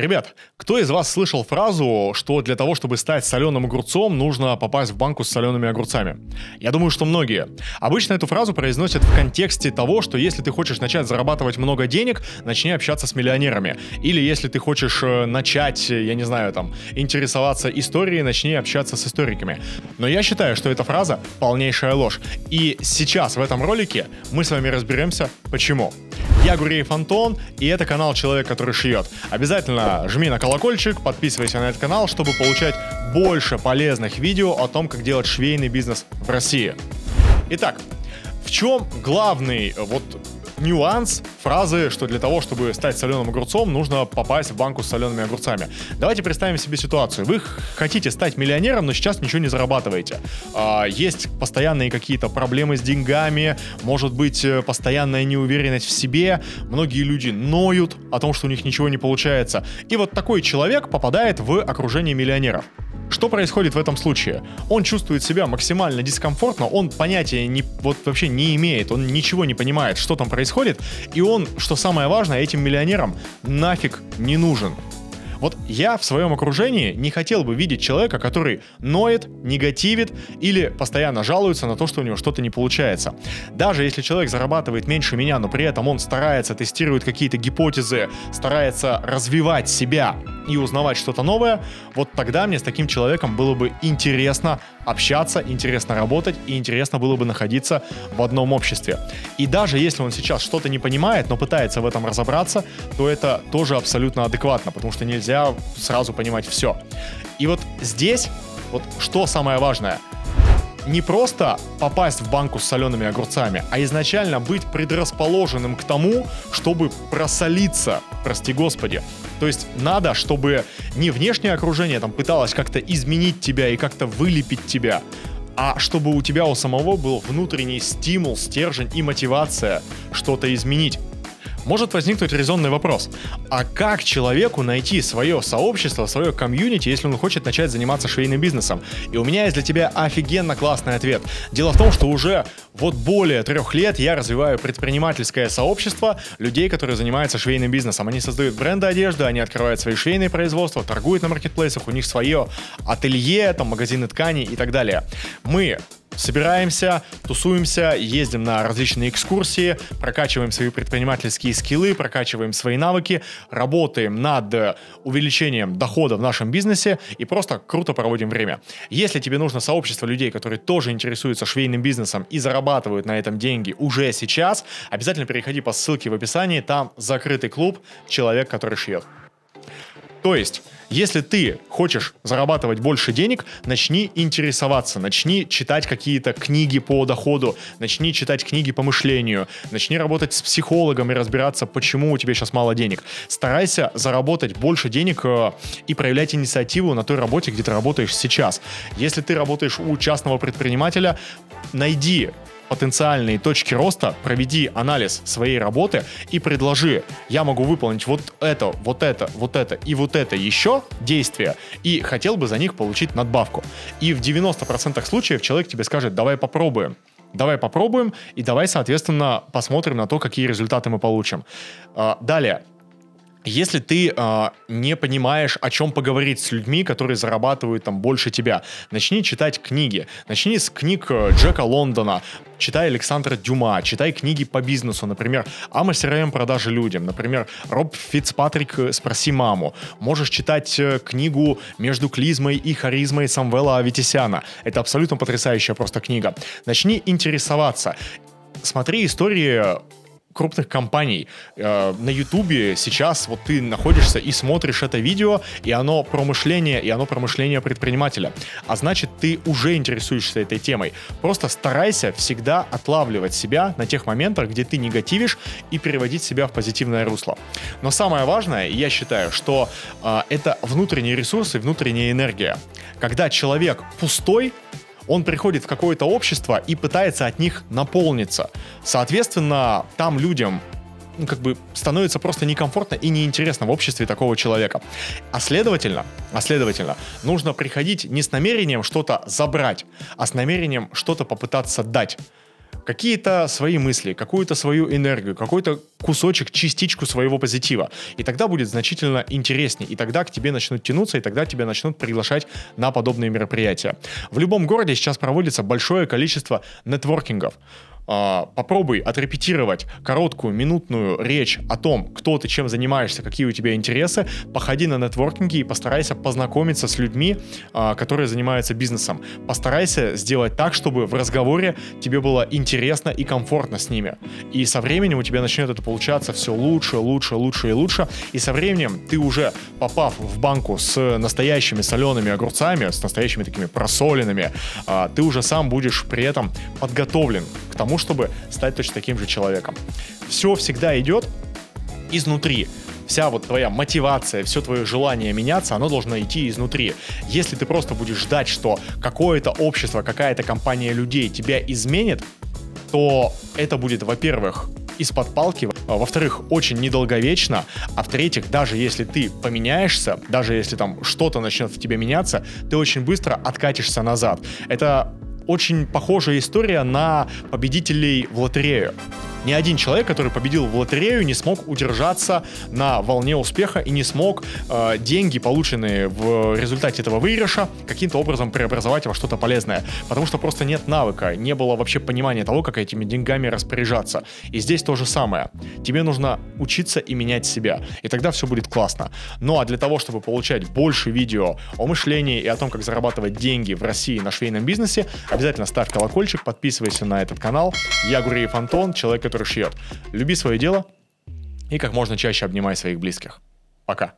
Ребят, кто из вас слышал фразу, что для того, чтобы стать соленым огурцом, нужно попасть в банку с солеными огурцами? Я думаю, что многие. Обычно эту фразу произносят в контексте того, что если ты хочешь начать зарабатывать много денег, начни общаться с миллионерами. Или если ты хочешь э, начать, я не знаю, там, интересоваться историей, начни общаться с историками. Но я считаю, что эта фраза полнейшая ложь. И сейчас в этом ролике мы с вами разберемся, почему. Я Гуреев Антон, и это канал «Человек, который шьет». Обязательно жми на колокольчик, подписывайся на этот канал, чтобы получать больше полезных видео о том, как делать швейный бизнес в России. Итак, в чем главный вот нюанс фразы, что для того, чтобы стать соленым огурцом, нужно попасть в банку с солеными огурцами. Давайте представим себе ситуацию. Вы хотите стать миллионером, но сейчас ничего не зарабатываете. А, есть постоянные какие-то проблемы с деньгами, может быть э, постоянная неуверенность в себе, многие люди ноют о том, что у них ничего не получается. И вот такой человек попадает в окружение миллионеров. Что происходит в этом случае? Он чувствует себя максимально дискомфортно, он понятия не, вот вообще не имеет, он ничего не понимает, что там происходит, и он, что самое важное, этим миллионерам нафиг не нужен. Вот я в своем окружении не хотел бы видеть человека, который ноет, негативит или постоянно жалуется на то, что у него что-то не получается. Даже если человек зарабатывает меньше меня, но при этом он старается, тестирует какие-то гипотезы, старается развивать себя и узнавать что-то новое, вот тогда мне с таким человеком было бы интересно общаться, интересно работать и интересно было бы находиться в одном обществе. И даже если он сейчас что-то не понимает, но пытается в этом разобраться, то это тоже абсолютно адекватно, потому что нельзя сразу понимать все. И вот здесь, вот что самое важное – не просто попасть в банку с солеными огурцами, а изначально быть предрасположенным к тому, чтобы просолиться, прости господи. То есть надо, чтобы не внешнее окружение там пыталось как-то изменить тебя и как-то вылепить тебя, а чтобы у тебя у самого был внутренний стимул, стержень и мотивация что-то изменить может возникнуть резонный вопрос. А как человеку найти свое сообщество, свое комьюнити, если он хочет начать заниматься швейным бизнесом? И у меня есть для тебя офигенно классный ответ. Дело в том, что уже вот более трех лет я развиваю предпринимательское сообщество людей, которые занимаются швейным бизнесом. Они создают бренды одежды, они открывают свои швейные производства, торгуют на маркетплейсах, у них свое ателье, там магазины тканей и так далее. Мы собираемся, тусуемся, ездим на различные экскурсии, прокачиваем свои предпринимательские скиллы, прокачиваем свои навыки, работаем над увеличением дохода в нашем бизнесе и просто круто проводим время. Если тебе нужно сообщество людей, которые тоже интересуются швейным бизнесом и зарабатывают на этом деньги уже сейчас, обязательно переходи по ссылке в описании, там закрытый клуб «Человек, который шьет». То есть, если ты хочешь зарабатывать больше денег, начни интересоваться, начни читать какие-то книги по доходу, начни читать книги по мышлению, начни работать с психологом и разбираться, почему у тебя сейчас мало денег. Старайся заработать больше денег э, и проявлять инициативу на той работе, где ты работаешь сейчас. Если ты работаешь у частного предпринимателя, найди потенциальные точки роста, проведи анализ своей работы и предложи, я могу выполнить вот это, вот это, вот это и вот это еще действия, и хотел бы за них получить надбавку. И в 90% случаев человек тебе скажет, давай попробуем. Давай попробуем и давай, соответственно, посмотрим на то, какие результаты мы получим. А, далее, если ты э, не понимаешь, о чем поговорить с людьми, которые зарабатывают там больше тебя, начни читать книги. Начни с книг э, Джека Лондона, читай Александра Дюма, читай книги по бизнесу, например, Ама CRM продажи людям, например, Роб Фицпатрик э, «Спроси маму». Можешь читать э, книгу «Между клизмой и харизмой» Самвела Аветисяна. Это абсолютно потрясающая просто книга. Начни интересоваться. Смотри истории крупных компаний. Э, на Ютубе сейчас вот ты находишься и смотришь это видео, и оно про мышление, и оно про мышление предпринимателя. А значит, ты уже интересуешься этой темой. Просто старайся всегда отлавливать себя на тех моментах, где ты негативишь, и переводить себя в позитивное русло. Но самое важное, я считаю, что э, это внутренние ресурсы, внутренняя энергия. Когда человек пустой, он приходит в какое-то общество и пытается от них наполниться. Соответственно, там людям ну, как бы становится просто некомфортно и неинтересно в обществе такого человека. А следовательно, а следовательно, нужно приходить не с намерением что-то забрать, а с намерением что-то попытаться дать. Какие-то свои мысли, какую-то свою энергию, какой-то кусочек, частичку своего позитива. И тогда будет значительно интереснее. И тогда к тебе начнут тянуться, и тогда тебя начнут приглашать на подобные мероприятия. В любом городе сейчас проводится большое количество нетворкингов. А, попробуй отрепетировать короткую минутную речь о том, кто ты, чем занимаешься, какие у тебя интересы, походи на нетворкинге и постарайся познакомиться с людьми, а, которые занимаются бизнесом. Постарайся сделать так, чтобы в разговоре тебе было интересно и комфортно с ними. И со временем у тебя начнет это получаться все лучше, лучше, лучше и лучше. И со временем ты уже попав в банку с настоящими солеными огурцами, с настоящими такими просоленными, а, ты уже сам будешь при этом подготовлен тому, чтобы стать точно таким же человеком. Все всегда идет изнутри вся вот твоя мотивация, все твое желание меняться, оно должно идти изнутри. Если ты просто будешь ждать, что какое-то общество, какая-то компания людей тебя изменит, то это будет, во-первых, из-под палки, а, во-вторых, очень недолговечно, а в-третьих, даже если ты поменяешься, даже если там что-то начнет в тебе меняться, ты очень быстро откатишься назад. Это очень похожая история на победителей в лотерею. Ни один человек, который победил в лотерею, не смог удержаться на волне успеха и не смог э, деньги, полученные в результате этого выигрыша, каким-то образом преобразовать во что-то полезное. Потому что просто нет навыка, не было вообще понимания того, как этими деньгами распоряжаться. И здесь то же самое. Тебе нужно учиться и менять себя. И тогда все будет классно. Ну а для того, чтобы получать больше видео о мышлении и о том, как зарабатывать деньги в России на швейном бизнесе, обязательно ставь колокольчик, подписывайся на этот канал. Я Гуреев Антон, человек, который шьет. Люби свое дело и как можно чаще обнимай своих близких. Пока.